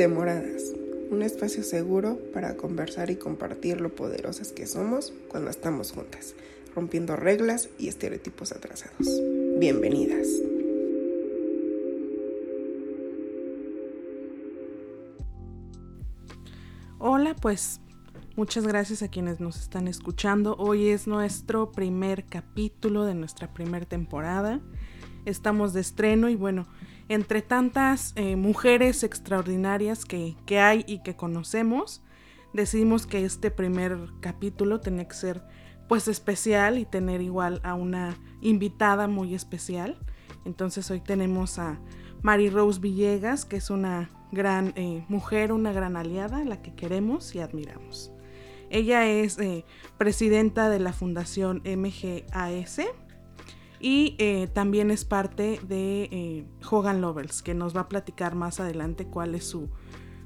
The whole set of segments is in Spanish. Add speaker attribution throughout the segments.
Speaker 1: Demoradas, un espacio seguro para conversar y compartir lo poderosas que somos cuando estamos juntas, rompiendo reglas y estereotipos atrasados. Bienvenidas.
Speaker 2: Hola, pues muchas gracias a quienes nos están escuchando. Hoy es nuestro primer capítulo de nuestra primera temporada. Estamos de estreno y bueno, entre tantas eh, mujeres extraordinarias que, que hay y que conocemos, decidimos que este primer capítulo tenía que ser pues especial y tener igual a una invitada muy especial. Entonces hoy tenemos a Mary Rose Villegas, que es una gran eh, mujer, una gran aliada, la que queremos y admiramos. Ella es eh, presidenta de la Fundación MGAS y eh, también es parte de Hogan Lovells, que nos va a platicar más adelante cuál es su,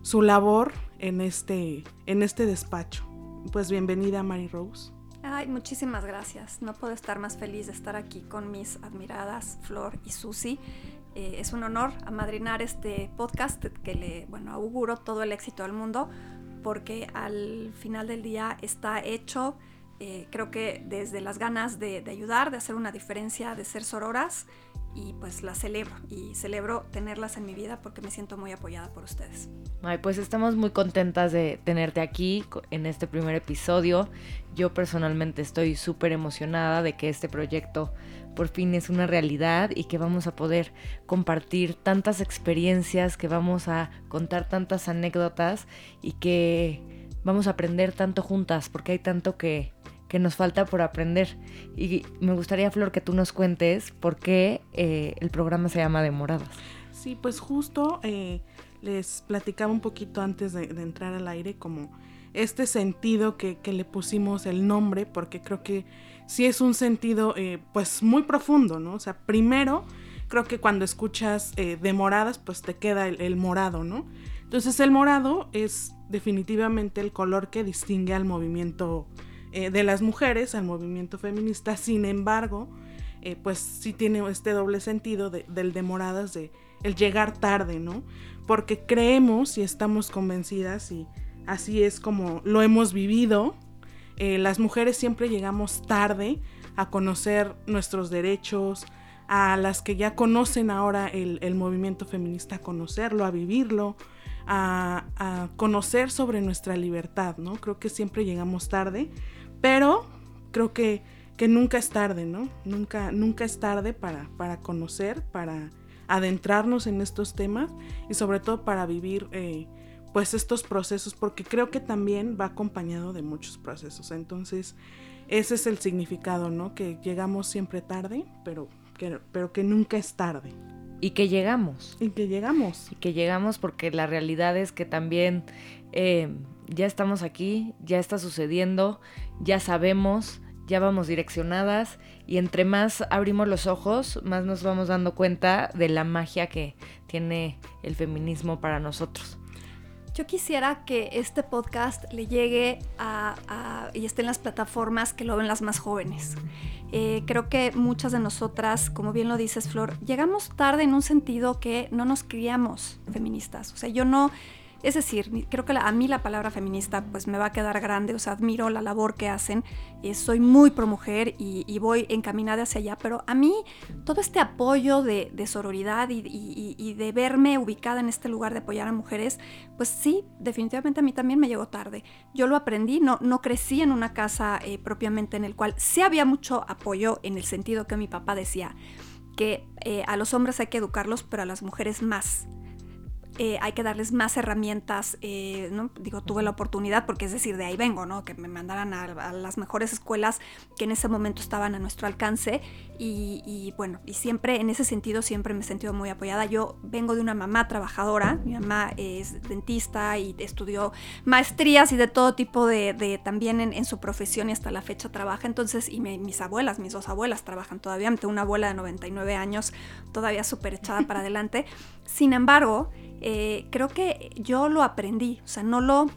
Speaker 2: su labor en este, en este despacho. Pues bienvenida, Mary Rose.
Speaker 3: Ay, muchísimas gracias. No puedo estar más feliz de estar aquí con mis admiradas Flor y Susi. Eh, es un honor amadrinar este podcast que le, bueno, auguro todo el éxito al mundo porque al final del día está hecho, eh, creo que desde las ganas de, ayudar, de hacer una diferencia, de ser sororas y pues las celebro y celebro tenerlas en mi vida porque me siento muy apoyada por ustedes.
Speaker 4: Ay, pues estamos muy contentas de tenerte aquí en este primer episodio. Yo personalmente estoy súper emocionada de que este proyecto por fin es una realidad y que vamos a poder compartir tantas experiencias, que vamos a contar tantas anécdotas y que vamos a aprender tanto juntas, porque hay tanto que, que nos falta por aprender. Y me gustaría, Flor, que tú nos cuentes por qué eh, el programa se llama Demoradas.
Speaker 2: Sí, pues justo eh, les platicaba un poquito antes de, entrar al aire como este sentido que, que le pusimos el nombre, porque creo que sí es un sentido eh, pues muy profundo, ¿no? O sea, primero creo que cuando escuchas eh, de moradas pues te queda el, el, morado, ¿no? Entonces el morado es definitivamente el color que distingue al movimiento eh, de las mujeres, al movimiento feminista, sin embargo, eh, pues sí tiene este doble sentido de, del de moradas, de el llegar tarde, ¿no? Porque creemos y estamos convencidas y así es como lo hemos vivido, eh, las mujeres siempre llegamos tarde a conocer nuestros derechos, a las que ya conocen ahora el, el movimiento feminista, a conocerlo, a vivirlo, a, a, conocer sobre nuestra libertad, ¿no? Creo que siempre llegamos tarde, pero creo que, que nunca es tarde, ¿no? Nunca, nunca es tarde para, para conocer, para adentrarnos en estos temas y sobre todo para vivir eh, pues estos procesos, porque creo que también va acompañado de muchos procesos. Entonces, ese es el significado, ¿no? Que llegamos siempre tarde, pero que, pero que nunca es tarde.
Speaker 4: Y que llegamos.
Speaker 2: Y que llegamos.
Speaker 4: Y que llegamos porque la realidad es que también eh, ya estamos aquí, ya está sucediendo, ya sabemos, ya vamos direccionadas y entre más abrimos los ojos, más nos vamos dando cuenta de la magia que tiene el feminismo para nosotros.
Speaker 3: Yo quisiera que este podcast le llegue a, y esté en las plataformas que lo ven las más jóvenes. Eh, creo que muchas de nosotras, como bien lo dices Flor, llegamos tarde en un sentido que no nos criamos feministas. O sea, yo no es decir, creo que a mí la palabra feminista pues me va a quedar grande, o sea, admiro la labor que hacen, eh, soy muy pro mujer y, voy encaminada hacia allá, pero a mí todo este apoyo de, sororidad y, de verme ubicada en este lugar de apoyar a mujeres, pues sí, definitivamente a mí también me llegó tarde. Yo lo aprendí, no, no crecí en una casa eh, propiamente en el cual sí había mucho apoyo en el sentido que mi papá decía que eh, a los hombres hay que educarlos, pero a las mujeres más. Eh, hay que darles más herramientas, eh, ¿no? digo, tuve la oportunidad, porque es decir, de ahí vengo, ¿no? Que me mandaran a, las mejores escuelas que en ese momento estaban a nuestro alcance y, bueno, y siempre, en ese sentido, siempre me he sentido muy apoyada. Yo vengo de una mamá trabajadora, mi mamá es dentista y estudió maestrías y de todo tipo de, de también en, en, su profesión y hasta la fecha trabaja, entonces, y mis abuelas, mis dos abuelas trabajan todavía, tengo una abuela de 99 años, todavía súper echada para adelante. Sin embargo, eh, creo que yo lo aprendí, o sea, no lo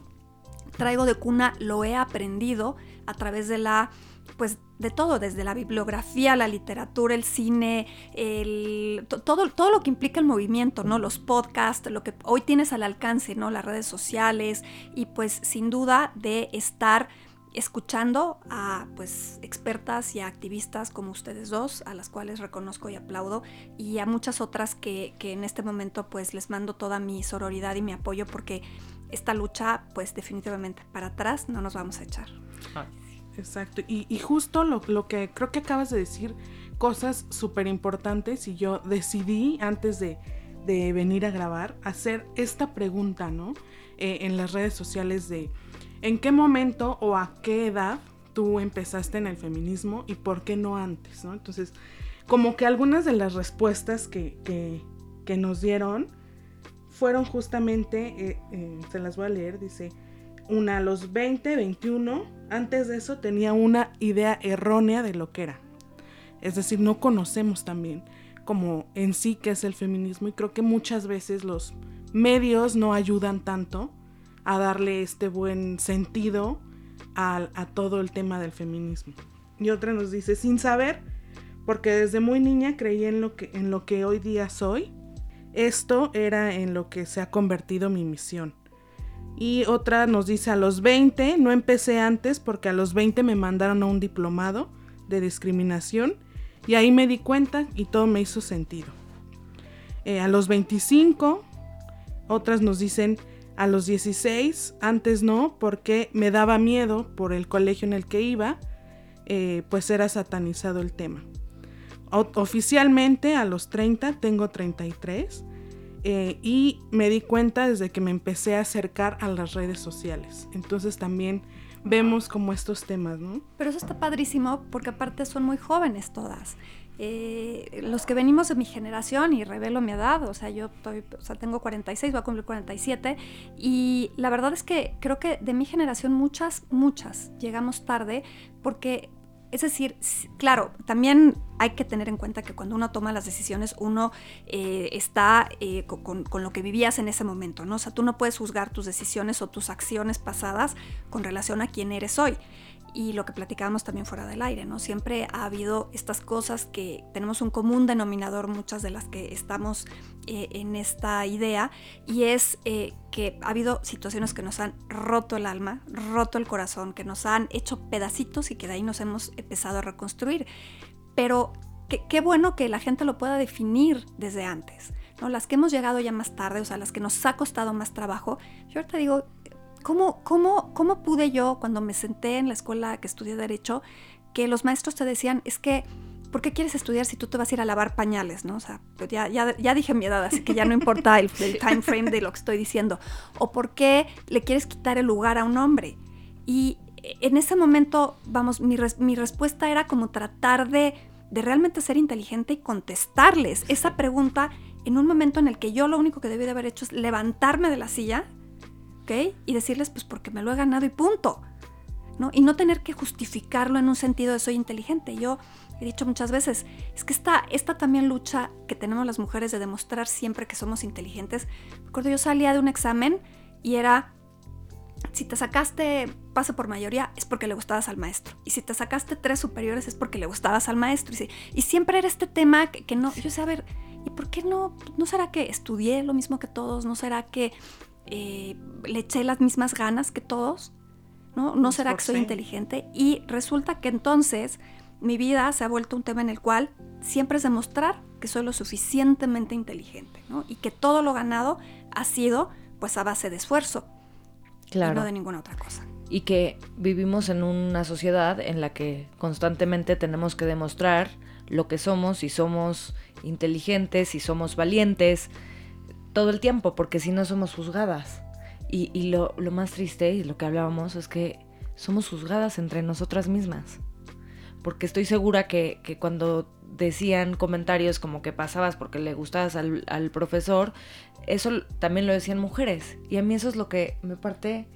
Speaker 3: traigo de cuna, lo he aprendido a través de la pues de todo, desde la bibliografía, la literatura, el cine, el, todo, todo lo que implica el movimiento, ¿no? Los podcasts, lo que hoy tienes al alcance, ¿no? Las redes sociales y pues sin duda de estar escuchando a pues expertas y a activistas como ustedes dos, a las cuales reconozco y aplaudo, y a muchas otras que, que en este momento pues les mando toda mi sororidad y mi apoyo porque esta lucha pues definitivamente para atrás no nos vamos a echar.
Speaker 2: Exacto, y, justo lo, lo, que creo que acabas de decir, cosas súper importantes y yo decidí antes de, de, venir a grabar hacer esta pregunta, ¿no? Eh, en las redes sociales de en qué momento o a qué edad tú empezaste en el feminismo y por qué no antes, ¿no? Entonces, como que algunas de las respuestas que, que, que nos dieron fueron justamente, eh, eh, se las voy a leer, dice, una a los 20, 21, antes de eso tenía una idea errónea de lo que era. Es decir, no conocemos también como en sí qué es el feminismo y creo que muchas veces los medios no ayudan tanto a darle este buen sentido a, a todo el tema del feminismo. Y otra nos dice, sin saber, porque desde muy niña creí en lo que, en lo que hoy día soy, esto era en lo que se ha convertido mi misión. Y otra nos dice a los 20, no empecé antes porque a los 20 me mandaron a un diplomado de discriminación y ahí me di cuenta y todo me hizo sentido. Eh, a los 25, otras nos dicen a los 16, antes no, porque me daba miedo por el colegio en el que iba, eh, pues era satanizado el tema. oficialmente a los 30, tengo 33 eh, y me di cuenta desde que me empecé a acercar a las redes sociales. Entonces también vemos como estos temas, ¿no?
Speaker 3: Pero eso está padrísimo porque aparte son muy jóvenes todas. Eh, los que venimos de mi generación, y revelo mi edad, o sea, yo estoy, o sea, tengo 46, voy a cumplir 47, y la verdad es que creo que de mi generación muchas, muchas llegamos tarde porque es decir, claro, también hay que tener en cuenta que cuando uno toma las decisiones, uno eh, está eh, con, con, lo que vivías en ese momento, ¿no? O sea, tú no puedes juzgar tus decisiones o tus acciones pasadas con relación a quién eres hoy y lo que platicábamos también fuera del aire, ¿no? Siempre ha habido estas cosas que tenemos un común denominador, muchas de las que estamos eh, en esta idea, y es eh, que ha habido situaciones que nos han roto el alma, roto el corazón, que nos han hecho pedacitos y que de ahí nos hemos empezado a reconstruir. Pero qué bueno que la gente lo pueda definir desde antes. ¿no? Las que hemos llegado ya más tarde, o sea, las que nos ha costado más trabajo, yo ahorita digo, ¿Cómo, cómo, ¿Cómo pude yo, cuando me senté en la escuela que estudié Derecho, que los maestros te decían, es que, ¿por qué quieres estudiar si tú te vas a ir a lavar pañales? ¿no? O sea, pues ya, ya, ya dije mi edad, así que ya no importa el, time frame de lo que estoy diciendo. ¿O por qué le quieres quitar el lugar a un hombre? Y en ese momento, vamos, mi, mi respuesta era como tratar de, de realmente ser inteligente y contestarles esa pregunta en un momento en el que yo lo único que debí de haber hecho es levantarme de la silla y decirles, pues porque me lo he ganado y punto. ¿no? Y no tener que justificarlo en un sentido de soy inteligente. Yo he dicho muchas veces, es que esta, esta también lucha que tenemos las mujeres de demostrar siempre que somos inteligentes. Recuerdo, yo salía de un examen y era, si te sacaste pase por mayoría es porque le gustabas al maestro. Y si te sacaste tres superiores es porque le gustabas al maestro. Y, y siempre era este tema que, que no, yo sé, a ver, ¿y por qué no? ¿No será que estudié lo mismo que todos? ¿No será que eh, le eché las mismas ganas que todos, ¿no? ¿No será que soy inteligente? Y resulta que entonces mi vida se ha vuelto un tema en el cual siempre es demostrar que soy lo suficientemente inteligente, ¿no? Y que todo lo ganado ha sido pues a base de esfuerzo, claro. no de ninguna otra cosa.
Speaker 4: Y que vivimos en una sociedad en la que constantemente tenemos que demostrar lo que somos, si somos inteligentes, si somos valientes, todo el tiempo, porque si no somos juzgadas. Y, lo, más triste y lo que hablábamos es que somos juzgadas entre nosotras mismas. Porque estoy segura que, cuando decían comentarios como que pasabas porque le gustabas al, al, profesor, eso también lo decían mujeres. Y a mí eso es lo que me parte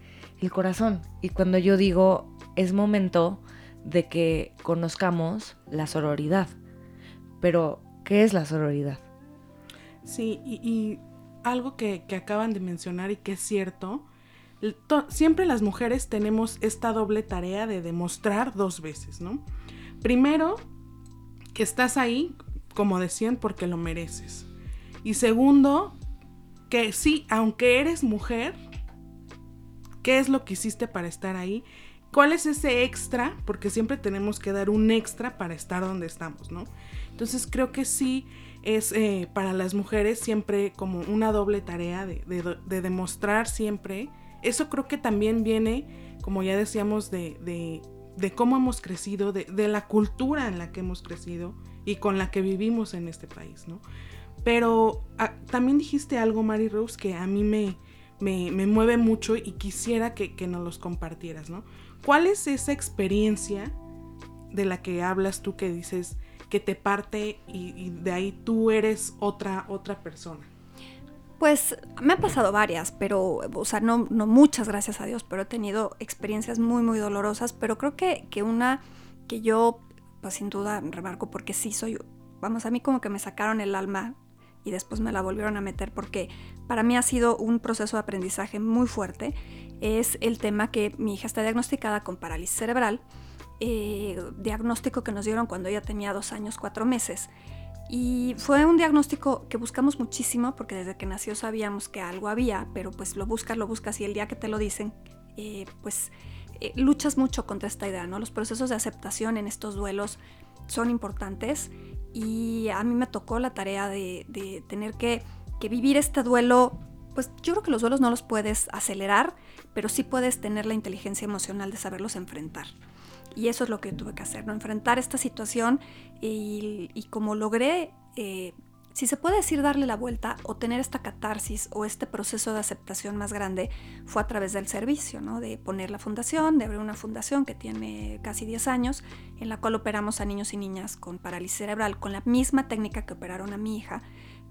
Speaker 4: el corazón. Y cuando yo digo, es momento de que conozcamos la sororidad. Pero, ¿qué es la sororidad?
Speaker 2: Sí, y, algo que, acaban de mencionar y que es cierto, siempre las mujeres tenemos esta doble tarea de demostrar dos veces, ¿no? Primero, que estás ahí, como decían, porque lo mereces. Y segundo, que sí, aunque eres mujer, ¿qué es lo que hiciste para estar ahí? ¿Cuál es ese extra? Porque siempre tenemos que dar un extra para estar donde estamos, ¿no? Entonces creo que sí es eh, para las mujeres siempre como una doble tarea de, demostrar siempre. Eso creo que también viene, como ya decíamos, de, cómo hemos crecido, de, la cultura en la que hemos crecido y con la que vivimos en este país, ¿no? Pero ah, también dijiste algo, Mary Rose, que a mí me, me, mueve mucho y quisiera que, que, nos los compartieras, ¿no? ¿Cuál es esa experiencia de la que hablas tú que dices, que te parte y, de ahí tú eres otra, otra persona?
Speaker 3: Pues me ha pasado varias, pero, o sea, no, no muchas, gracias a Dios, pero he tenido experiencias muy, muy dolorosas, pero creo que, que una que yo, pues sin duda, remarco porque sí soy, vamos, a mí como que me sacaron el alma y después me la volvieron a meter porque para mí ha sido un proceso de aprendizaje muy fuerte, es el tema que mi hija está diagnosticada con parálisis cerebral eh, diagnóstico que nos dieron cuando ella tenía dos años, cuatro meses. Y fue un diagnóstico que buscamos muchísimo porque desde que nació sabíamos que algo había, pero pues lo buscas, lo buscas y el día que te lo dicen, eh, pues eh, luchas mucho contra esta idea, ¿no? Los procesos de aceptación en estos duelos son importantes y a mí me tocó la tarea de, tener que, que vivir este duelo pues yo creo que los duelos no los puedes acelerar, pero sí puedes tener la inteligencia emocional de saberlos enfrentar. Y eso es lo que tuve que hacer, ¿no? Enfrentar esta situación y, como logré, eh, si se puede decir darle la vuelta o tener esta catarsis o este proceso de aceptación más grande, fue a través del servicio, ¿no? De poner la fundación, de abrir una fundación que tiene casi 10 años, en la cual operamos a niños y niñas con parálisis cerebral, con la misma técnica que operaron a mi hija.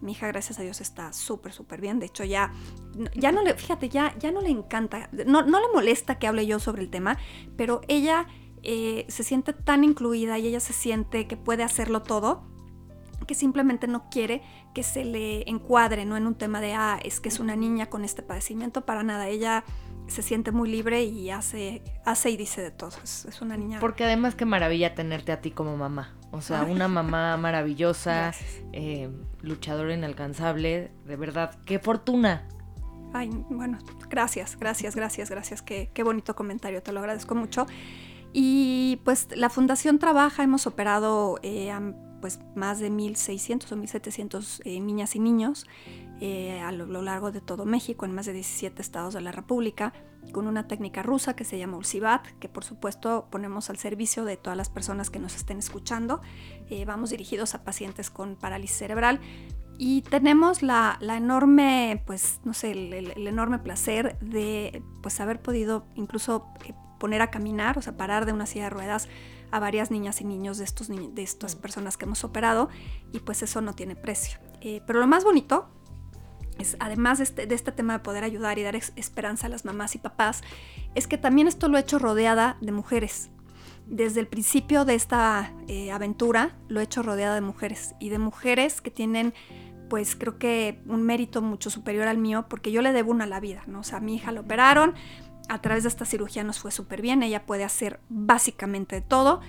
Speaker 3: Mi hija, gracias a Dios, está súper, súper bien. De hecho, ya, ya no le, fíjate, ya, ya no le encanta, no, no le molesta que hable yo sobre el tema, pero ella eh, se siente tan incluida y ella se siente que puede hacerlo todo, que simplemente no quiere que se le encuadre ¿no? en un tema de, ah, es que es una niña con este padecimiento, para nada, ella se siente muy libre y hace, hace y dice de todo, es, una niña.
Speaker 4: Porque además qué maravilla tenerte a ti como mamá, o sea, una mamá maravillosa, eh, luchadora inalcanzable, de verdad, qué fortuna.
Speaker 3: Ay, bueno, gracias, gracias, gracias, gracias, qué, qué bonito comentario, te lo agradezco mucho. Y pues la fundación trabaja, hemos operado eh, pues más de 1.600 o 1.700 eh, niñas y niños eh, a lo, largo de todo México, en más de 17 estados de la República, con una técnica rusa que se llama Ulcibat, que por supuesto ponemos al servicio de todas las personas que nos estén escuchando. vamos dirigidos a pacientes con parálisis cerebral, y tenemos la, enorme, pues, no sé, el, enorme placer de, pues, haber podido incluso poner a caminar, o sea, parar de una silla de ruedas a varias niñas y niños de, estos, de estas personas que hemos operado y pues eso no tiene precio. Eh, pero lo más bonito es, además este, de este, tema de poder ayudar y dar esperanza a las mamás y papás, es que también esto lo he hecho rodeada de mujeres. Desde el principio de esta eh, aventura lo he hecho rodeada de mujeres y de mujeres que tienen pues creo que un mérito mucho superior al mío porque yo le debo una a la vida, ¿no? O sea, a mi hija la operaron, a través de esta cirugía nos fue súper bien, ella puede hacer básicamente todo.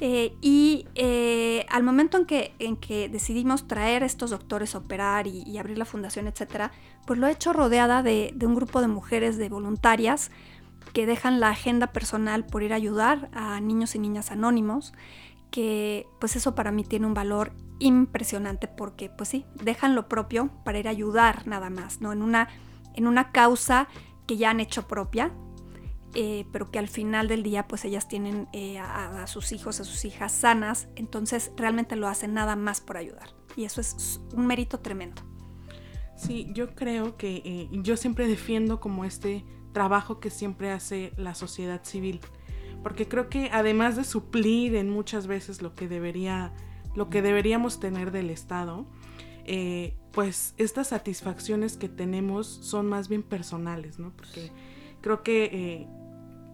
Speaker 3: Eh, y eh, al momento en que, en que decidimos traer estos doctores a operar y, abrir la fundación, etcétera, pues lo he hecho rodeada de, un grupo de mujeres, de voluntarias, que dejan la agenda personal por ir a ayudar a niños y niñas anónimos, que pues eso para mí tiene un valor impresionante porque pues sí, dejan lo propio para ir a ayudar nada más, ¿no? En una, en una causa que ya han hecho propia, eh, pero que al final del día pues ellas tienen eh, a, sus hijos, a sus hijas sanas, entonces realmente lo hacen nada más por ayudar. Y eso es un mérito tremendo.
Speaker 2: Sí, yo creo que eh, yo siempre defiendo como este trabajo que siempre hace la sociedad civil, porque creo que además de suplir en muchas veces lo que debería, lo que deberíamos tener del Estado, eh, pues estas satisfacciones que tenemos son más bien personales, ¿no? Porque creo que eh,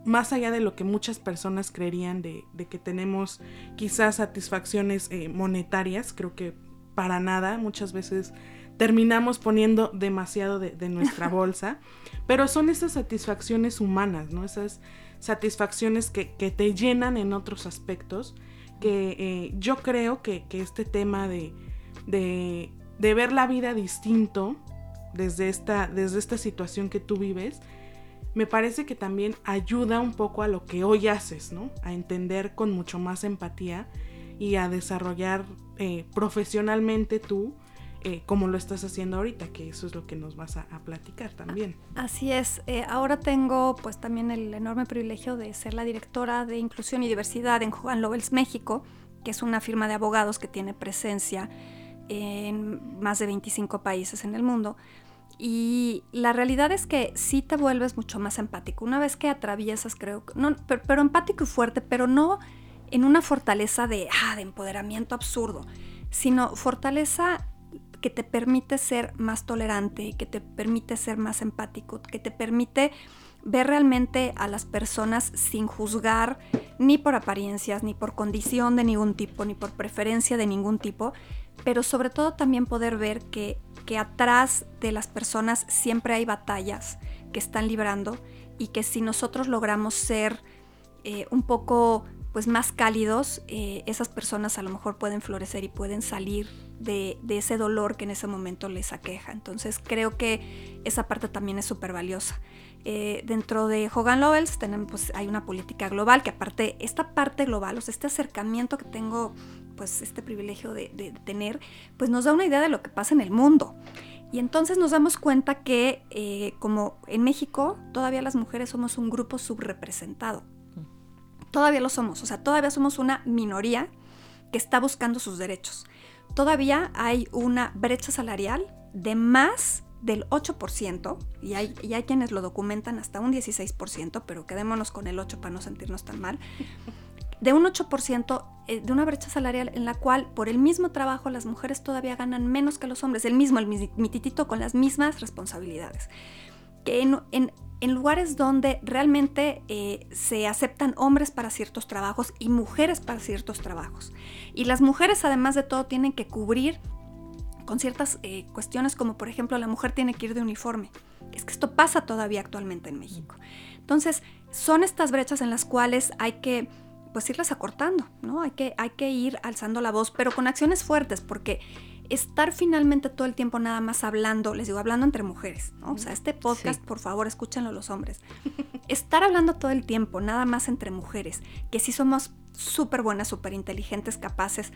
Speaker 2: más allá de lo que muchas personas creerían de, que tenemos quizás satisfacciones eh, monetarias, creo que para nada, muchas veces terminamos poniendo demasiado de, nuestra bolsa, pero son esas satisfacciones humanas, ¿no? Esas satisfacciones que, te llenan en otros aspectos, que eh, yo creo que, este tema de, de, ver la vida distinto desde esta, desde esta situación que tú vives, me parece que también ayuda un poco a lo que hoy haces, ¿no? A entender con mucho más empatía y a desarrollar eh, profesionalmente tú eh, como lo estás haciendo ahorita, que eso es lo que nos vas a, platicar también.
Speaker 3: Así es, eh, ahora tengo pues también el enorme privilegio de ser la directora de Inclusión y Diversidad en Juan Lovells México, que es una firma de abogados que tiene presencia en más de 25 países en el mundo. Y la realidad es que sí te vuelves mucho más empático. Una vez que atraviesas, creo, no, pero, empático y fuerte, pero no en una fortaleza de, ah, de empoderamiento absurdo, sino fortaleza que te permite ser más tolerante, que te permite ser más empático, que te permite ver realmente a las personas sin juzgar ni por apariencias, ni por condición de ningún tipo, ni por preferencia de ningún tipo, pero sobre todo también poder ver que, que atrás de las personas siempre hay batallas que están librando y que si nosotros logramos ser eh, un poco pues más cálidos, eh, esas personas a lo mejor pueden florecer y pueden salir de, ese dolor que en ese momento les aqueja. Entonces creo que esa parte también es súper valiosa. Eh, dentro de Hogan Lovells pues, hay una política global que aparte esta parte global, o sea, este acercamiento que tengo, pues este privilegio de, tener, pues nos da una idea de lo que pasa en el mundo. Y entonces nos damos cuenta que eh, como en México todavía las mujeres somos un grupo subrepresentado. Todavía lo somos, o sea, todavía somos una minoría que está buscando sus derechos todavía hay una brecha salarial de más del 8%, y hay, y hay quienes lo documentan hasta un 16%, pero quedémonos con el 8 para no sentirnos tan mal, de un 8% eh, de una brecha salarial en la cual por el mismo trabajo las mujeres todavía ganan menos que los hombres, el mismo, el mititito con las mismas responsabilidades. Que en, en, lugares donde realmente eh, se aceptan hombres para ciertos trabajos y mujeres para ciertos trabajos. Y las mujeres además de todo tienen que cubrir con ciertas eh, cuestiones como por ejemplo la mujer tiene que ir de uniforme. Es que esto pasa todavía actualmente en México. Entonces son estas brechas en las cuales hay que pues irlas acortando, ¿no? Hay que, hay que ir alzando la voz, pero con acciones fuertes, porque estar finalmente todo el tiempo nada más hablando, les digo, hablando entre mujeres, ¿no? O sea, este podcast, por favor, escúchenlo los hombres. estar hablando todo el tiempo, nada más entre mujeres, que sí somos súper buenas, súper inteligentes, capaces,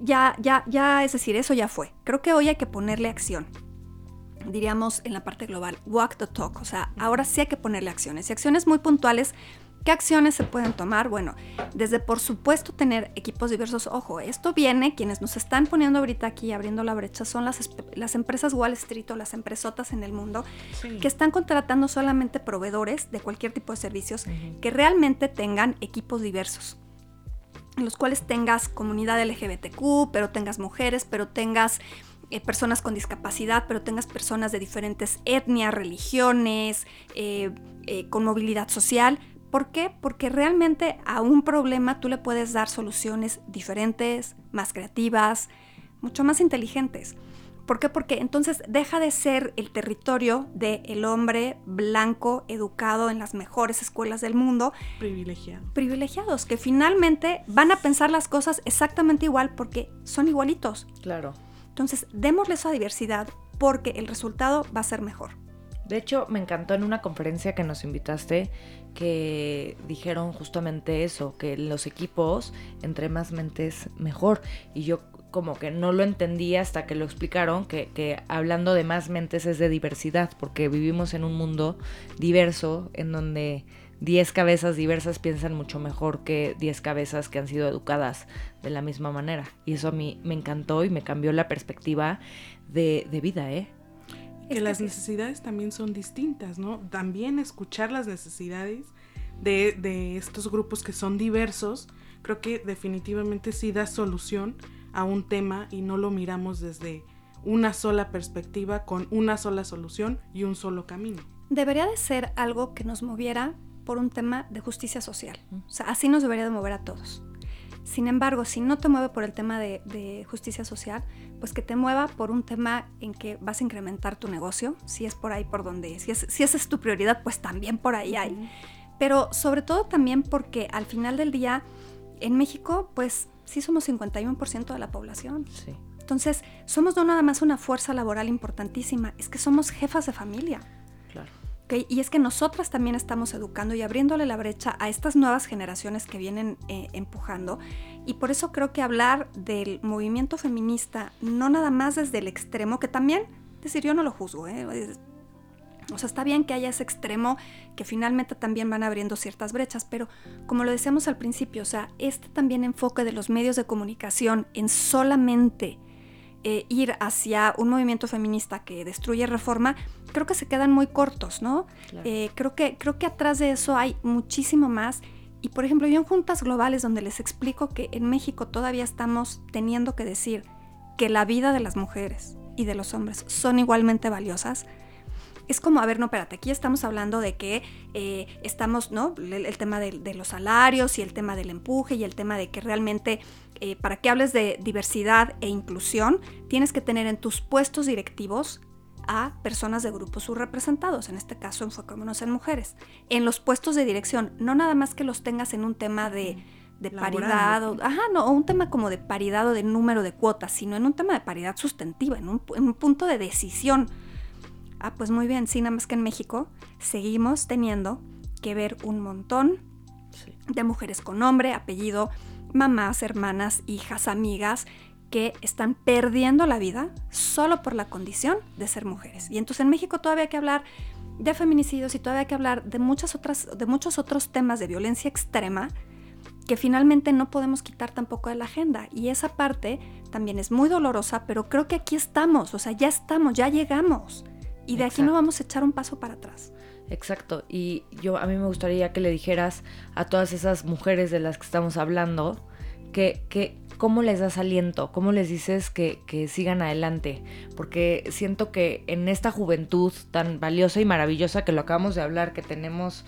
Speaker 3: ya, ya, ya, es decir, eso ya fue. Creo que hoy hay que ponerle acción. Diríamos en la parte global, walk the talk, o sea, ahora sí hay que ponerle acciones y acciones muy puntuales ¿Qué acciones se pueden tomar? Bueno, desde por supuesto tener equipos diversos. Ojo, esto viene, quienes nos están poniendo ahorita aquí abriendo la brecha son las, las empresas Wall Street o las empresotas en el mundo que están contratando solamente proveedores de cualquier tipo de servicios que realmente tengan equipos diversos en los cuales tengas comunidad LGBTQ, pero tengas mujeres, pero tengas eh, personas con discapacidad, pero tengas personas de diferentes etnias, religiones, eh, eh, con movilidad social ¿Por qué? Porque realmente a un problema tú le puedes dar soluciones diferentes, más creativas, mucho más inteligentes. ¿Por qué? Porque entonces deja de ser el territorio del hombre blanco educado en las mejores escuelas del mundo.
Speaker 2: Privilegiado.
Speaker 3: Privilegiados, que finalmente van a pensar las cosas exactamente igual porque son igualitos.
Speaker 4: Claro.
Speaker 3: Entonces, démosle esa diversidad porque el resultado va a ser mejor.
Speaker 4: De hecho, me encantó en una conferencia que nos invitaste que dijeron justamente eso, que los equipos, entre más mentes, mejor. Y yo como que no lo entendía hasta que lo explicaron, que, que, hablando de más mentes es de diversidad, porque vivimos en un mundo diverso en donde 10 cabezas diversas piensan mucho mejor que 10 cabezas que han sido educadas de la misma manera. Y eso a mí me encantó y me cambió la perspectiva de, de vida, ¿eh?
Speaker 2: Que las necesidades también son distintas, ¿no? También escuchar las necesidades de, estos grupos que son diversos, creo que definitivamente sí da solución a un tema y no lo miramos desde una sola perspectiva con una sola solución y un solo camino.
Speaker 3: Debería de ser algo que nos moviera por un tema de justicia social. O sea, así nos debería de mover a todos. Sin embargo, si no te mueve por el tema de, justicia social, pues que te mueva por un tema en que vas a incrementar tu negocio, si es por ahí por donde, si, es, si esa es tu prioridad, pues también por ahí hay. Pero sobre todo también porque al final del día, en México, pues sí somos 51% de la población.
Speaker 4: Sí.
Speaker 3: Entonces, somos no nada más una fuerza laboral importantísima, es que somos jefas de familia. Y es que nosotras también estamos educando y abriéndole la brecha a estas nuevas generaciones que vienen eh, empujando. Y por eso creo que hablar del movimiento feminista, no nada más desde el extremo, que también, decir, yo no lo juzgo, ¿eh? O sea, está bien que haya ese extremo que finalmente también van abriendo ciertas brechas, pero como lo decíamos al principio, o sea, este también enfoque de los medios de comunicación en solamente eh, ir hacia un movimiento feminista que destruye reforma, creo que se quedan muy cortos, ¿no? Eh, creo, que, creo que atrás de eso hay muchísimo más. Y por ejemplo, yo en juntas globales donde les explico que en México todavía estamos teniendo que decir que la vida de las mujeres y de los hombres son igualmente valiosas, es como, a ver, no, espérate, aquí estamos hablando de que eh, estamos, ¿no? El, tema de, los salarios y el tema del empuje y el tema de que realmente eh, para que hables de diversidad e inclusión, tienes que tener en tus puestos directivos a personas de grupos subrepresentados, en este caso enfocémonos en mujeres, en los puestos de dirección, no nada más que los tengas en un tema de, paridad, o, ajá, no, o un tema como de paridad o de número de cuotas, sino en un tema de paridad sustantiva, en un, en un punto de decisión. Ah, pues muy bien, sí, nada más que en México seguimos teniendo que ver un montón de mujeres con nombre, apellido, mamás, hermanas, hijas, amigas, que están perdiendo la vida solo por la condición de ser mujeres. Y entonces en México todavía hay que hablar de feminicidios y todavía hay que hablar de, muchas otras, de muchos otros temas de violencia extrema que finalmente no podemos quitar tampoco de la agenda. Y esa parte también es muy dolorosa, pero creo que aquí estamos, o sea, ya estamos, ya llegamos. Y de aquí no vamos a echar un paso para atrás.
Speaker 4: Exacto. Y yo a mí me gustaría que le dijeras a todas esas mujeres de las que estamos hablando que, que cómo les das aliento, cómo les dices que, que, sigan adelante. Porque siento que en esta juventud tan valiosa y maravillosa que lo acabamos de hablar, que tenemos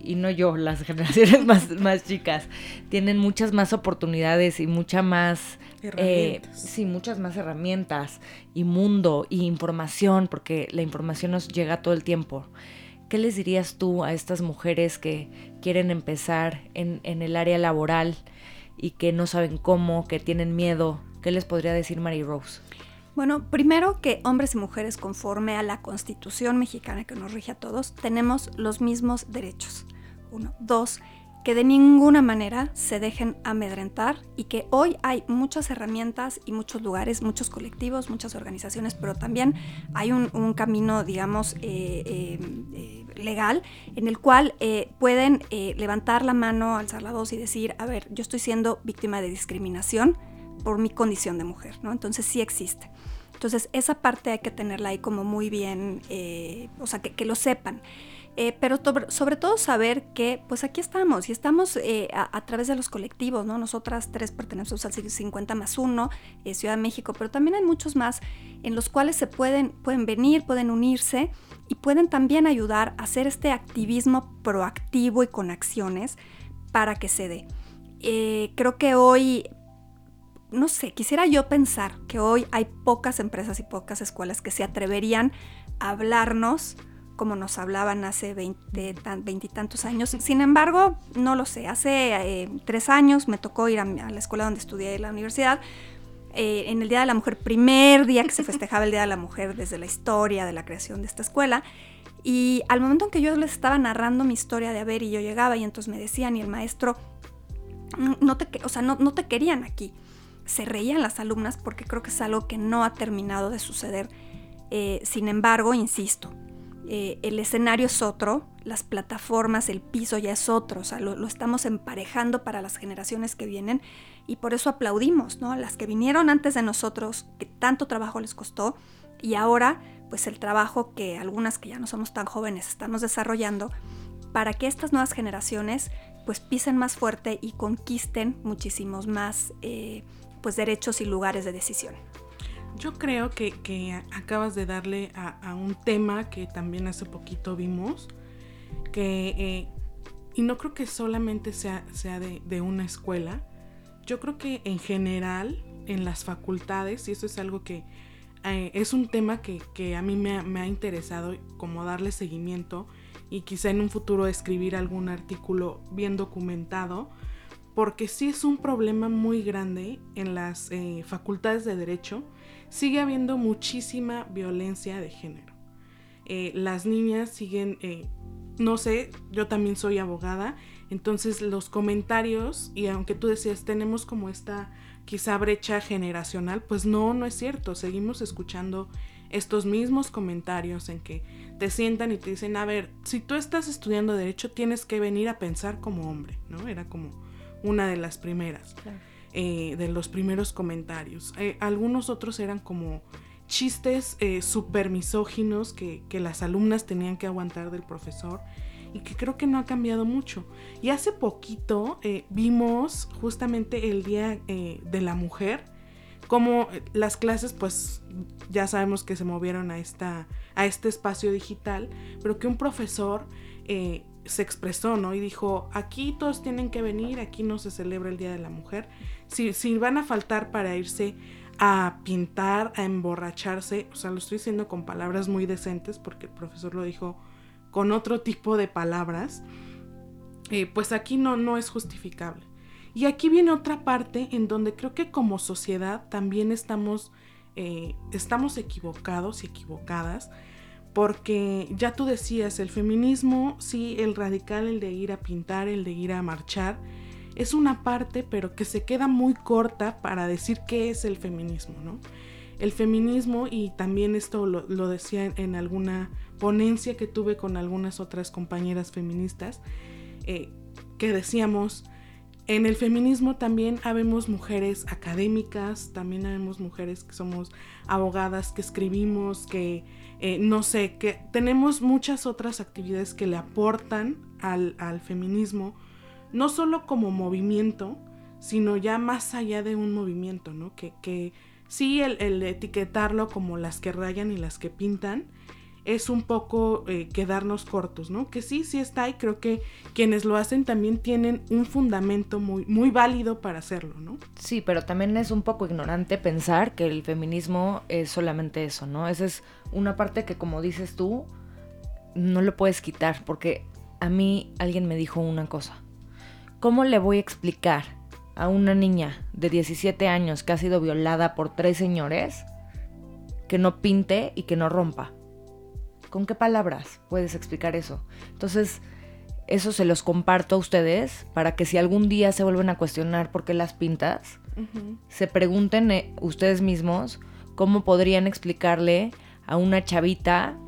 Speaker 4: y no yo, las generaciones más, más chicas, tienen muchas más oportunidades y mucha más...
Speaker 2: Eh,
Speaker 4: sí, muchas más herramientas y mundo y información, porque la información nos llega todo el tiempo. ¿Qué les dirías tú a estas mujeres que quieren empezar en, el área laboral y que no saben cómo, que tienen miedo? ¿Qué les podría decir Mary Rose?
Speaker 3: Bueno, primero que hombres y mujeres conforme a la constitución mexicana que nos rige a todos, tenemos los mismos derechos. Uno. Dos, que de ninguna manera se dejen amedrentar y que hoy hay muchas herramientas y muchos lugares, muchos colectivos, muchas organizaciones, pero también hay un, camino, digamos, eh, eh, eh, legal en el cual pueden levantar la mano, alzar la voz y decir, a ver, yo estoy siendo víctima de discriminación por mi condición de mujer, ¿no? Entonces sí existe. Entonces, esa parte hay que tenerla ahí como muy bien, eh, o sea, que, lo sepan. Eh, pero sobre, todo saber que pues aquí estamos y estamos eh, a, través de los colectivos, ¿no? Nosotras tres pertenecemos al 50 más 1, Ciudad de México, pero también hay muchos más en los cuales se pueden, pueden venir, pueden unirse y pueden también ayudar a hacer este activismo proactivo y con acciones para que se dé. creo que hoy no sé, quisiera yo pensar que hoy hay pocas empresas y pocas escuelas que se atreverían a hablarnos como nos hablaban hace veintitantos años. Sin embargo, no lo sé. Hace eh, tres años me tocó ir a, la escuela donde estudié la universidad. Eh, en el Día de la Mujer, primer día que se festejaba el Día de la Mujer desde la historia de la creación de esta escuela. Y al momento en que yo les estaba narrando mi historia de haber y yo llegaba y entonces me decían y el maestro, no te, o sea, no, no te querían aquí se reían las alumnas porque creo que es algo que no ha terminado de suceder. Eh, sin embargo, insisto, eh, el escenario es otro, las plataformas, el piso ya es otro, o sea, lo, estamos emparejando para las generaciones que vienen y por eso aplaudimos, ¿no? Las que vinieron antes de nosotros, que tanto trabajo les costó y ahora, pues el trabajo que algunas que ya no somos tan jóvenes estamos desarrollando para que estas nuevas generaciones pues pisen más fuerte y conquisten muchísimos más eh, pues derechos y lugares de decisión.
Speaker 2: Yo creo que, acabas de darle a, un tema que también hace poquito vimos, que, eh, y no creo que solamente sea, sea de, una escuela, yo creo que en general, en las facultades, y eso es algo que eh, es un tema que, a mí me, me, ha interesado como darle seguimiento y quizá en un futuro escribir algún artículo bien documentado, porque sí es un problema muy grande en las eh, facultades de derecho, sigue habiendo muchísima violencia de género. Eh, las niñas siguen, no sé, yo también soy abogada, entonces los comentarios, y aunque tú decías, tenemos como esta quizá brecha generacional, pues no, no es cierto, seguimos escuchando estos mismos comentarios en que te sientan y te dicen, a ver, si tú estás estudiando derecho tienes que venir a pensar como hombre, ¿no? Era como una de las primeras, eh, de los primeros comentarios. Eh, algunos otros eran como chistes eh, súper misóginos que, que las alumnas tenían que aguantar del profesor y que creo que no ha cambiado mucho. Y hace poquito eh, vimos justamente el Día eh, de la Mujer, como las clases pues ya sabemos que se movieron a, esta, a este espacio digital, pero que un profesor eh, se expresó, ¿no? Y dijo, aquí todos tienen que venir, aquí no se celebra el Día de la Mujer. Si, si van a faltar para irse a pintar, a emborracharse, o sea, lo estoy diciendo con palabras muy decentes porque el profesor lo dijo con otro tipo de palabras, eh, pues aquí no, no es justificable. Y aquí viene otra parte en donde creo que como sociedad también estamos, eh, estamos equivocados y equivocadas, porque ya tú decías, el feminismo, sí, el radical, el de ir a pintar, el de ir a marchar, es una parte, pero que se queda muy corta para decir qué es el feminismo, ¿no? El feminismo, y también esto lo, decía en alguna ponencia que tuve con algunas otras compañeras feministas, eh, que decíamos, en el feminismo también habemos mujeres académicas, también habemos mujeres que somos abogadas, que escribimos, que eh, no sé, que tenemos muchas otras actividades que le aportan al, feminismo, no solo como movimiento, sino ya más allá de un movimiento, ¿no? Que, que sí, el etiquetarlo como las que rayan y las que pintan, es un poco eh, quedarnos cortos, ¿no? Que sí, sí está y creo que quienes lo hacen también tienen un fundamento muy, muy válido para hacerlo, ¿no?
Speaker 4: Sí, pero también es un poco ignorante pensar que el feminismo es solamente eso, ¿no? Esa es una parte que como dices tú, no lo puedes quitar, porque a mí alguien me dijo una cosa. ¿Cómo le voy a explicar a una niña de 17 años que ha sido violada por tres señores que no pinte y que no rompa? ¿Con qué palabras puedes explicar eso? Entonces, eso se los comparto a ustedes para que si algún día se vuelven a cuestionar por qué las pintas, se pregunten eh, ustedes mismos cómo podrían explicarle a una chavita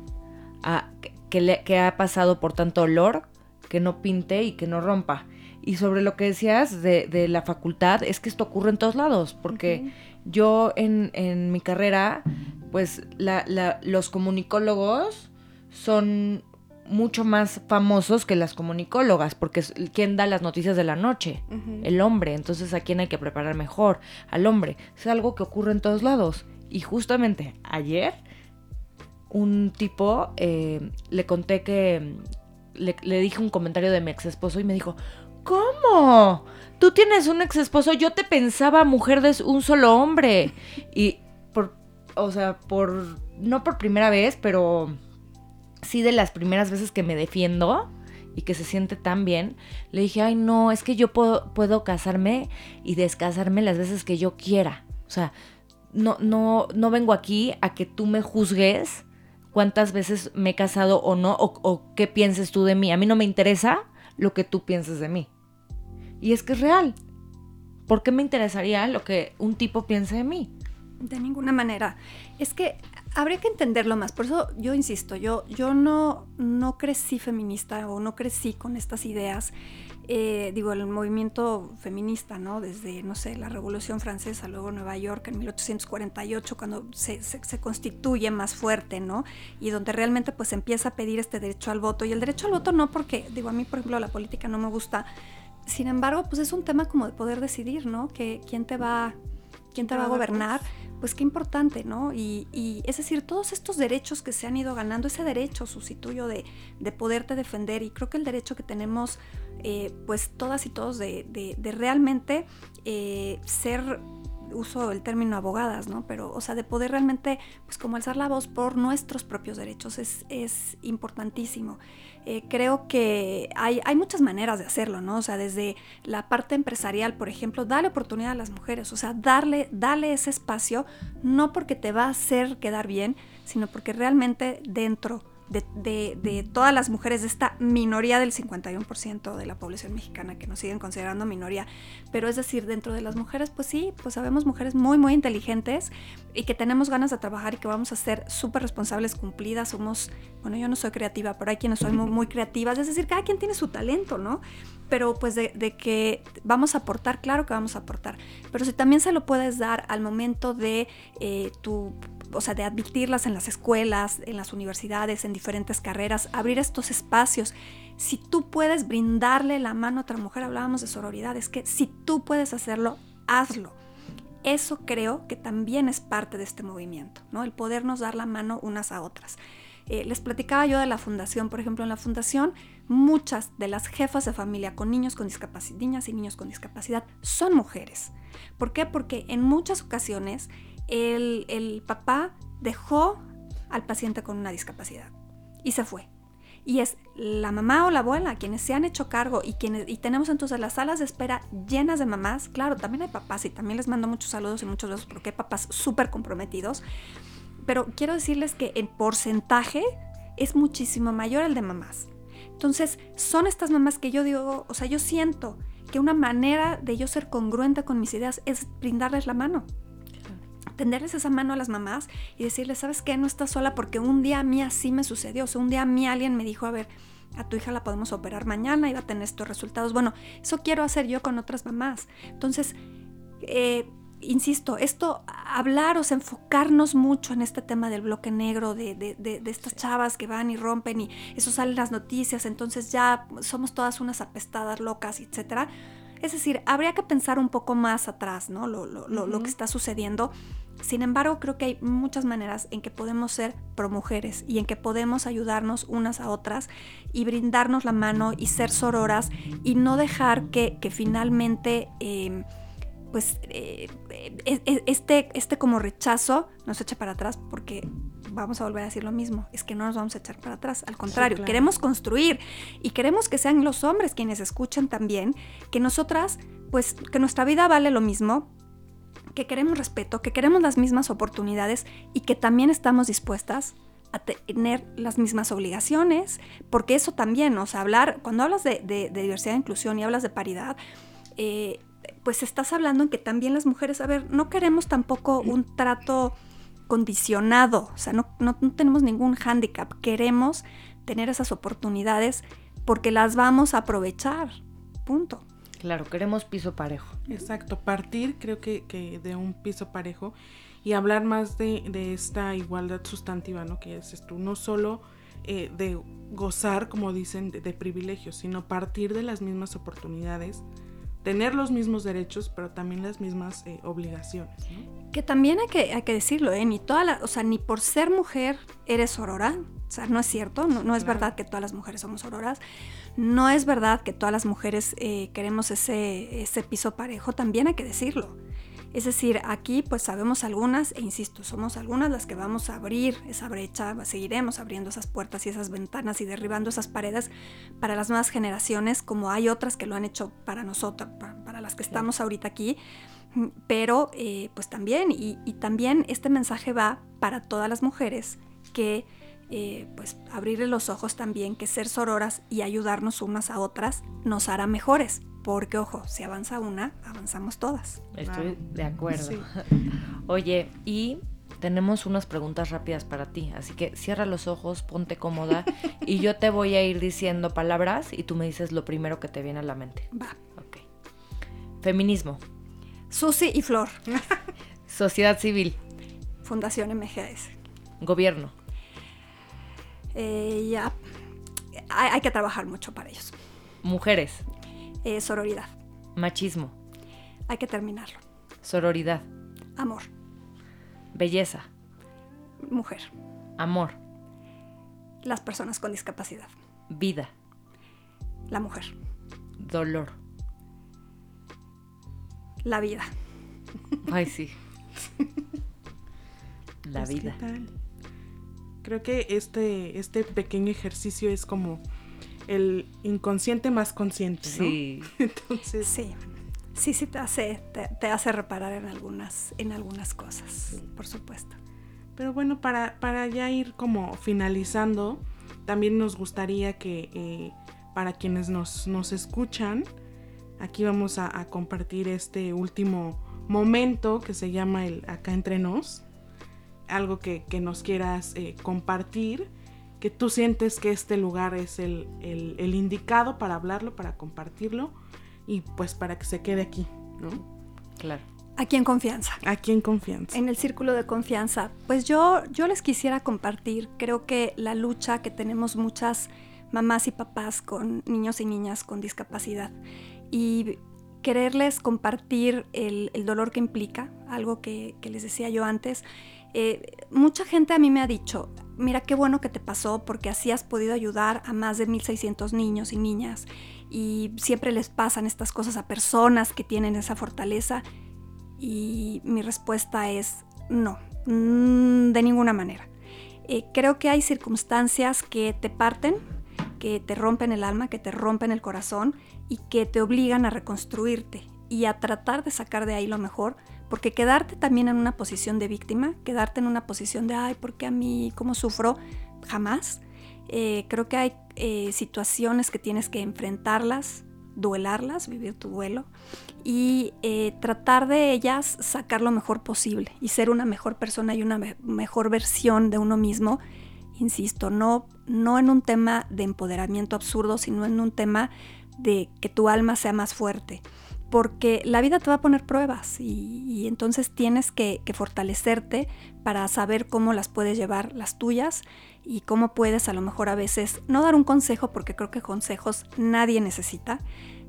Speaker 4: que, le, que ha pasado por tanto olor que no pinte y que no rompa. Y sobre lo que decías de, la facultad, es que esto ocurre en todos lados, porque yo en, en, mi carrera, pues los comunicólogos son mucho más famosos que las comunicólogas, porque es quien da las noticias de la noche, el hombre, entonces a quién hay que preparar mejor, al hombre. Es algo que ocurre en todos lados. Y justamente ayer un tipo eh, le conté que le, le, dije un comentario de mi ex esposo y me dijo, ¿cómo? Tú tienes un ex esposo, yo te pensaba mujer de un solo hombre. Y por, o sea, por, no por primera vez, pero sí de las primeras veces que me defiendo y que se siente tan bien, le dije, ay no, es que yo puedo, casarme y descasarme las veces que yo quiera. O sea, no, no, no vengo aquí a que tú me juzgues cuántas veces me he casado o no, o, o qué pienses tú de mí. A mí no me interesa lo que tú pienses de mí. Y es que es real. ¿Por qué me interesaría lo que un tipo piense de mí?
Speaker 3: De ninguna manera. Es que habría que entenderlo más. Por eso yo insisto, yo, yo no, no crecí feminista o no crecí con estas ideas. Eh, digo, el movimiento feminista, ¿no? Desde, no sé, la Revolución Francesa, luego Nueva York en 1848, cuando se, se, constituye más fuerte, ¿no? Y donde realmente pues empieza a pedir este derecho al voto. Y el derecho al voto no porque, digo, a mí, por ejemplo, la política no me gusta. Sin embargo, pues es un tema como de poder decidir, ¿no? Que quién te va ¿Quién te va a gobernar? Pues qué importante, ¿no? Y, y, es decir, todos estos derechos que se han ido ganando, ese derecho sustituyo de, de poderte defender, y creo que el derecho que tenemos, eh, pues todas y todos, de, de, de realmente eh, ser uso el término abogadas, ¿no? Pero, o sea, de poder realmente, pues como alzar la voz por nuestros propios derechos es, es importantísimo. Eh, creo que hay, hay, muchas maneras de hacerlo, ¿no? O sea, desde la parte empresarial, por ejemplo, darle oportunidad a las mujeres, o sea, darle, darle ese espacio, no porque te va a hacer quedar bien, sino porque realmente dentro de, todas las mujeres, de esta minoría del 51% de la población mexicana que nos siguen considerando minoría. Pero es decir, dentro de las mujeres, pues sí, pues sabemos mujeres muy, muy inteligentes y que tenemos ganas de trabajar y que vamos a ser súper responsables, cumplidas. Somos, bueno, yo no soy creativa, pero hay quienes son muy, muy creativas. Es decir, cada quien tiene su talento, ¿no? Pero pues de, que vamos a aportar, claro que vamos a aportar. Pero si también se lo puedes dar al momento de eh, tu o sea, de admitirlas en las escuelas, en las universidades, en diferentes carreras, abrir estos espacios. Si tú puedes brindarle la mano a otra mujer, hablábamos de sororidad, es que si tú puedes hacerlo, hazlo. Eso creo que también es parte de este movimiento, ¿no? El podernos dar la mano unas a otras. Eh, les platicaba yo de la fundación, por ejemplo, en la fundación muchas de las jefas de familia con niños con discapacidad, niñas y niños con discapacidad son mujeres. ¿Por qué? Porque en muchas ocasiones el, papá dejó al paciente con una discapacidad y se fue. Y es la mamá o la abuela quienes se han hecho cargo y quienes y tenemos entonces las salas de espera llenas de mamás. Claro, también hay papás y también les mando muchos saludos y muchos besos porque hay papás súper comprometidos. Pero quiero decirles que en porcentaje es muchísimo mayor el de mamás. Entonces, son estas mamás que yo digo, o sea, yo siento que una manera de yo ser congruente con mis ideas es brindarles la mano tenderles esa mano a las mamás y decirles, ¿sabes qué? No estás sola porque un día a mí así me sucedió. O sea, un día a mí alguien me dijo, a ver, a tu hija la podemos operar mañana y va a tener estos resultados. Bueno, eso quiero hacer yo con otras mamás. Entonces, eh, insisto, esto, hablar, o sea, enfocarnos mucho en este tema del bloque negro, de, de, de, estas chavas que van y rompen y eso sale en las noticias, entonces ya somos todas unas apestadas locas, etcétera. Es decir, habría que pensar un poco más atrás, ¿no? Lo, lo, lo que está sucediendo sin embargo, creo que hay muchas maneras en que podemos ser promujeres y en que podemos ayudarnos unas a otras y brindarnos la mano y ser sororas y no dejar que, finalmente... Em, pues eh, e, e, este, este como rechazo nos eche para atrás porque vamos a volver a decir lo mismo, es que no nos vamos a echar para atrás, al contrario, queremos construir y queremos que sean los hombres quienes escuchen también, que nosotras, pues que nuestra vida vale lo mismo, que queremos respeto, que queremos las mismas oportunidades y que también estamos dispuestas a tener las mismas obligaciones, porque eso también, o sea, hablar, cuando hablas de, diversidad e inclusión y hablas de paridad, eh, pues estás hablando en que también las mujeres, a ver, no queremos tampoco un trato condicionado, o sea, no, no tenemos ningún hándicap, queremos tener esas oportunidades porque las vamos a aprovechar, punto.
Speaker 4: Claro, queremos piso parejo.
Speaker 2: Exacto, partir creo que, de un piso parejo y hablar más de, esta igualdad sustantiva, ¿no? Que es esto, no solo eh, de gozar, como dicen, de, privilegios, sino partir de las mismas oportunidades, tener los mismos derechos, pero también las mismas eh, obligaciones.
Speaker 3: Que también hay que, hay que decirlo, ¿eh? Ni toda la, o sea, ni por ser mujer eres aurora, o sea, no es cierto, no, es verdad que todas las mujeres somos auroras, no es verdad que todas las mujeres eh, queremos ese, ese piso parejo, también hay que decirlo. Es decir, aquí pues sabemos algunas, e insisto, somos algunas las que vamos a abrir esa brecha, seguiremos abriendo esas puertas y esas ventanas y derribando esas paredes para las nuevas generaciones, como hay otras que lo han hecho para nosotros, para, las que estamos ahorita aquí. Pero eh, pues también, y, y también este mensaje va para todas las mujeres que eh, pues abrirle los ojos también que ser sororas y ayudarnos unas a otras nos hará mejores. Porque, ojo, si avanza una, avanzamos todas.
Speaker 4: Estoy de acuerdo. Oye, y tenemos unas preguntas rápidas para ti, así que cierra los ojos, ponte cómoda y yo te voy a ir diciendo palabras y tú me dices lo primero que te viene a la mente.
Speaker 3: Va.
Speaker 4: Ok. Feminismo.
Speaker 3: Susi y Flor.
Speaker 4: Sociedad civil.
Speaker 3: Fundación MGS.
Speaker 4: Gobierno.
Speaker 3: Eh, ya hay, que trabajar mucho para ellos.
Speaker 4: Mujeres.
Speaker 3: Eh, sororidad.
Speaker 4: Machismo.
Speaker 3: Hay que terminarlo.
Speaker 4: Sororidad.
Speaker 3: Amor.
Speaker 4: Belleza.
Speaker 3: Mujer.
Speaker 4: Amor.
Speaker 3: Las personas con discapacidad.
Speaker 4: Vida.
Speaker 3: La mujer.
Speaker 4: Dolor.
Speaker 3: La vida.
Speaker 4: Ay, sí. La
Speaker 2: Pues, ¿qué
Speaker 4: vida.
Speaker 2: tal? Creo que este, este pequeño ejercicio es como el inconsciente más consciente, ¿no?
Speaker 4: Sí.
Speaker 2: Entonces,
Speaker 3: Sí. Sí, sí te hace, te, te hace reparar en algunas, en algunas cosas, por supuesto.
Speaker 2: Pero bueno, para, para ya ir como finalizando, también nos gustaría que eh, para quienes nos, nos escuchan, aquí vamos a, a compartir este último momento que se llama el Acá entre nos. Algo que, que nos quieras eh, compartir, que tú sientes que este lugar es el, el- el indicado para hablarlo, para compartirlo y pues para que se quede aquí, ¿no?
Speaker 4: Claro.
Speaker 3: Aquí en confianza.
Speaker 2: Aquí en confianza.
Speaker 3: En el círculo de confianza. Pues yo, yo les quisiera compartir, creo que la lucha que tenemos muchas mamás y papás con niños y niñas con discapacidad y quererles compartir el, el dolor que implica, algo que, que les decía yo antes. Eh, mucha gente a mí me ha dicho, mira qué bueno que te pasó porque así has podido ayudar a más de 1.600 niños y niñas y siempre les pasan estas cosas a personas que tienen esa fortaleza y mi respuesta es no, mm, de ninguna manera. Eh, creo que hay circunstancias que te parten, que te rompen el alma, que te rompen el corazón y que te obligan a reconstruirte y a tratar de sacar de ahí lo mejor, porque quedarte también en una posición de víctima, quedarte en una posición de, ay, ¿por qué a mí? ¿Cómo sufro? Jamás. Eh, creo que hay eh, situaciones que tienes que enfrentarlas, duelarlas, vivir tu duelo y eh, tratar de ellas sacar lo mejor posible y ser una mejor persona y una me- mejor versión de uno mismo. Insisto, no, no en un tema de empoderamiento absurdo, sino en un tema de que tu alma sea más fuerte. Porque la vida te va a poner pruebas y, entonces tienes que, que fortalecerte para saber cómo las puedes llevar las tuyas y cómo puedes a lo mejor a veces no dar un consejo, porque creo que consejos nadie necesita,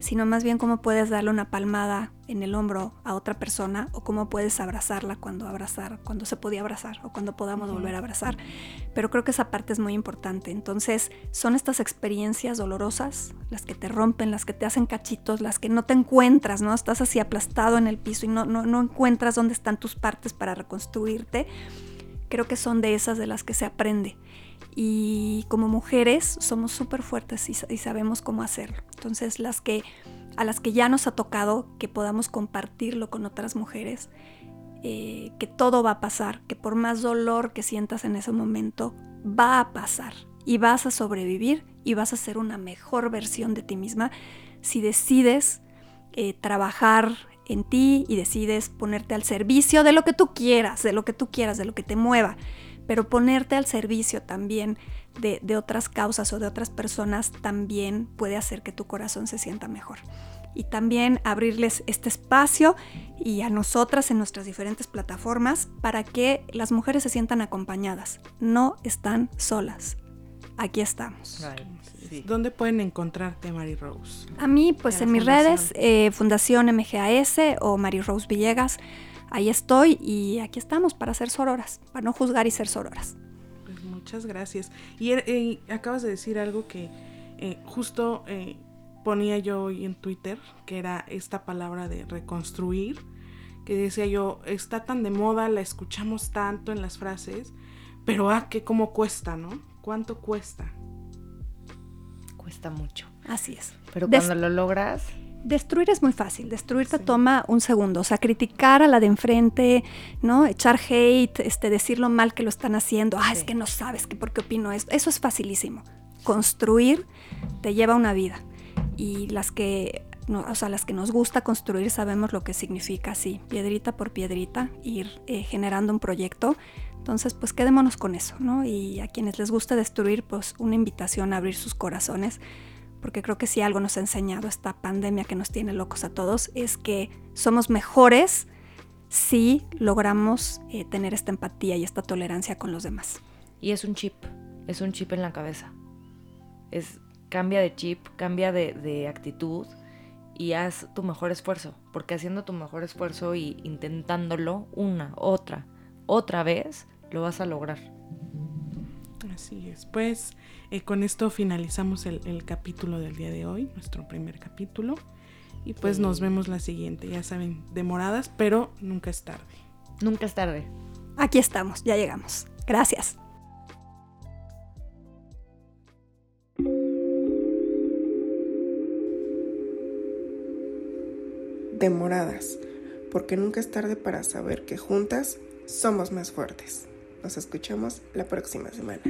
Speaker 3: sino más bien cómo puedes darle una palmada en el hombro a otra persona o cómo puedes abrazarla cuando abrazar, cuando se podía abrazar o cuando podamos volver a abrazar. Pero creo que esa parte es muy importante. Entonces, son estas experiencias dolorosas, las que te rompen, las que te hacen cachitos, las que no te encuentras, ¿no? Estás así aplastado en el piso y no, no, no encuentras dónde están tus partes para reconstruirte. Creo que son de esas de las que se aprende. Y como mujeres somos súper fuertes y, sa- y sabemos cómo hacerlo. Entonces, las que, a las que ya nos ha tocado que podamos compartirlo con otras mujeres, eh, que todo va a pasar, que por más dolor que sientas en ese momento, va a pasar y vas a sobrevivir y vas a ser una mejor versión de ti misma si decides eh, trabajar en ti y decides ponerte al servicio de lo que tú quieras, de lo que tú quieras, de lo que te mueva, pero ponerte al servicio también de, de otras causas o de otras personas también puede hacer que tu corazón se sienta mejor. Y también abrirles este espacio y a nosotras en nuestras diferentes plataformas para que las mujeres se sientan acompañadas. No están solas. Aquí estamos.
Speaker 4: Sí.
Speaker 2: ¿Dónde pueden encontrarte, Mary Rose?
Speaker 3: A mí, pues
Speaker 2: En
Speaker 3: mis
Speaker 2: fundación.
Speaker 3: redes, eh, Fundación MGAS o Mary Rose Villegas, ahí estoy y aquí estamos para ser sororas, para no juzgar y ser sororas.
Speaker 2: Pues muchas gracias. Y er- eh, acabas de decir algo que eh, justo eh, ponía yo hoy en Twitter, que era esta palabra de reconstruir, que decía yo, está tan de moda, la escuchamos tanto en las frases, pero ah, que cómo cuesta, ¿no? ¿Cuánto cuesta?
Speaker 4: Cuesta mucho.
Speaker 3: Así es.
Speaker 4: Pero
Speaker 3: Des-
Speaker 4: cuando lo logras,
Speaker 3: Destruir es muy fácil, destruir te
Speaker 2: Sí.
Speaker 3: toma un segundo, o sea, criticar a la de enfrente, ¿no? Echar hate, este, decir lo mal que lo están haciendo, ah, es
Speaker 4: Sí.
Speaker 3: que no sabes que por qué opino esto, eso es facilísimo. Construir te lleva una vida y las que, no, o sea, las que nos gusta construir sabemos lo que significa así, piedrita por piedrita, ir eh, generando un proyecto. Entonces, pues quedémonos con eso, ¿no? Y a quienes les gusta destruir, pues una invitación a abrir sus corazones porque creo que si algo nos ha enseñado esta pandemia que nos tiene locos a todos es que somos mejores si logramos eh, tener esta empatía y esta tolerancia con los demás.
Speaker 4: y es un chip, es un chip en la cabeza. Es cambia de chip, cambia de, de actitud y haz tu mejor esfuerzo, porque haciendo tu mejor esfuerzo y intentándolo una, otra, otra vez, lo vas a lograr.
Speaker 2: Así es. Pues eh, con esto finalizamos el, el, capítulo del día de hoy, nuestro primer capítulo. Y pues nos vemos la siguiente. Ya saben, demoradas, pero nunca es tarde.
Speaker 4: Nunca es tarde.
Speaker 3: Aquí estamos, ya llegamos. Gracias.
Speaker 1: Demoradas, porque nunca es tarde para saber que juntas somos más fuertes. Nos escuchamos la próxima semana.